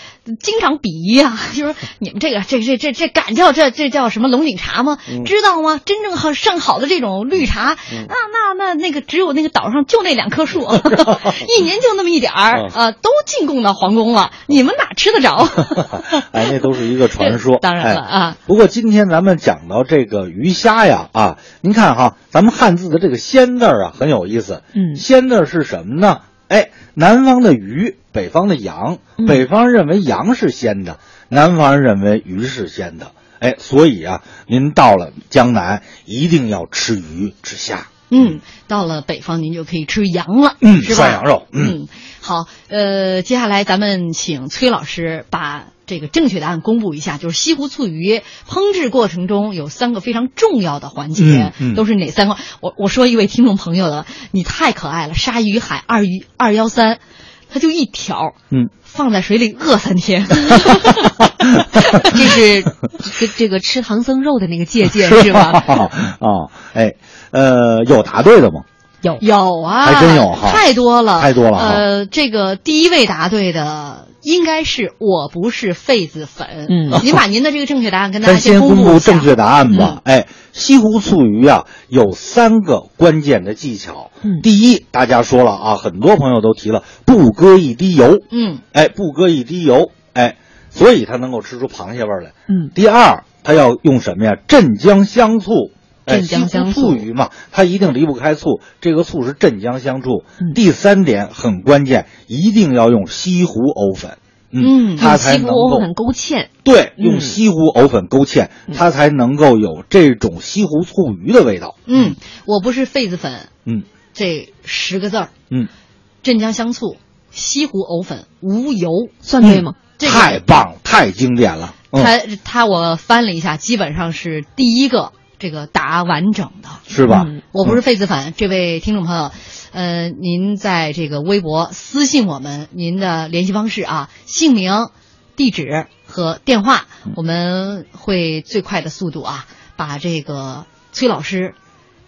经常鄙夷啊，就说你们这个这这这这敢叫这这叫什么龙井茶吗？嗯知道吗？真正好上好的这种绿茶，嗯那那那那个只有那个岛上就那两棵树，一年就那么一点儿，嗯呃，都进贡到皇宫了，你们哪吃得着？哎，那都是一个传说。当然了哎啊。不过今天咱们讲到这个鱼虾呀，啊，您看哈，咱们汉字的这个“鲜”字儿啊，很有意思。嗯鲜字儿是什么呢？哎，南方的鱼，北方的羊，嗯北方认为羊是鲜的，南方人认为鱼是鲜的。哎，所以啊，您到了江南，一定要吃鱼吃虾。嗯，到了北方您就可以吃羊了，嗯是？涮羊肉嗯嗯，好，呃，接下来咱们请崔老师把这个正确答案公布一下，就是西湖醋鱼烹制过程中有三个非常重要的环节，嗯嗯都是哪三个？我我说一位听众朋友的，你太可爱了，鲨鱼海二鱼二幺三，它就一条，嗯，放在水里饿三天，这是这这个吃唐僧肉的那个借鉴是吧？啊，哎，呃，有答对的吗？有有啊，还真有哈太多了，太多了呃，这个第一位答对的应该是我不是痱子粉。嗯 您把您的这个正确答案跟大家先公公布正确答案吧。嗯哎，西湖醋鱼啊，有三个关键的技巧。嗯第一，大家说了啊，很多朋友都提了，不搁一滴油。嗯哎，不搁一滴油，哎，所以它能够吃出螃蟹味儿来。嗯第二，它要用什么呀？镇江香醋。哎，镇江香醋鱼嘛，它一定离不开醋，这个醋是镇江香醋。嗯第三点很关键，一定要用西湖藕粉。嗯它才西湖能够藕粉勾芡，对，嗯用西湖藕粉勾芡，它才能够有这种西湖醋鱼的味道。嗯，我不是痱子粉嗯这十个字儿，嗯，镇江香醋、西湖藕粉、无油，算对吗？这个太棒，太经典了。嗯，他他我翻了一下，基本上是第一个这个答完整的。是吧？嗯我不是痱子粉，这位听众朋友，呃，您在这个微博私信我们您的联系方式啊，姓名、地址和电话，我们会最快的速度啊，把这个崔老师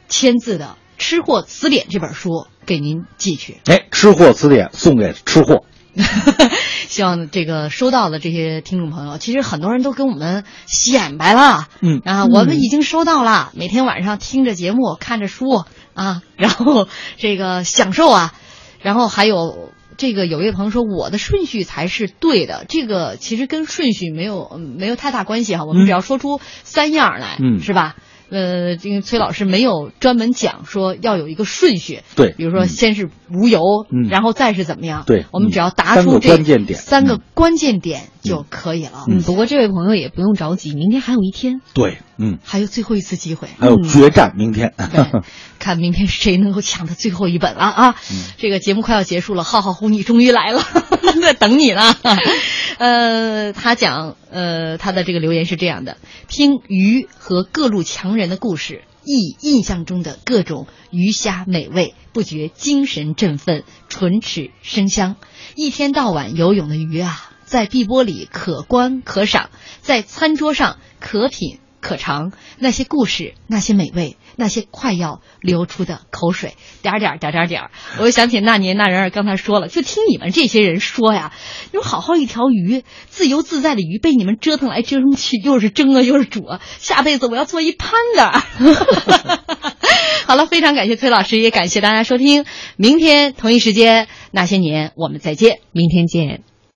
签字的《吃货词典》这本书给您寄去。哎，吃货词典送给吃货。希望这个收到的这些听众朋友，其实很多人都跟我们显摆了，嗯。啊，我们已经收到了，每天晚上听着节目，看着书啊，然后这个享受啊，然后还有这个有位朋友说我的顺序才是对的，这个其实跟顺序没有嗯没有太大关系哈，我们嗯。只要说出三样来，嗯。是吧？呃，这个崔老师没有专门讲说要有一个顺序，对。比如说嗯。先是无油，嗯然后再是怎么样？对嗯我们只要答三个出这关键点三个嗯关键点就可以了。嗯，不过这位朋友也不用着急，明天还有一天。对，嗯，还有最后一次机会，还有决战明天。对，看明天谁能够抢到最后一本了啊！这个节目快要结束了，浩浩乎你终于来了，在等你呢。呃，他讲，呃，他的这个留言是这样的：听鱼和各路强人的故事，忆印象中的各种鱼虾美味，不觉精神振奋，唇齿生香。一天到晚游泳的鱼啊，在碧波里可观可赏，在餐桌上可品可尝。那些故事，那些美味，那些快要流出的口水，点儿点儿点儿点儿点。我又想起那年那人儿刚才说了，就听你们这些人说呀，你说好好一条鱼，自由自在的鱼，被你们折腾来折腾去，又是蒸啊又是煮啊，下辈子我要做一潘的。好了，非常感谢崔老师，也感谢大家收听。明天同一时间那些年，我们再见。明天见。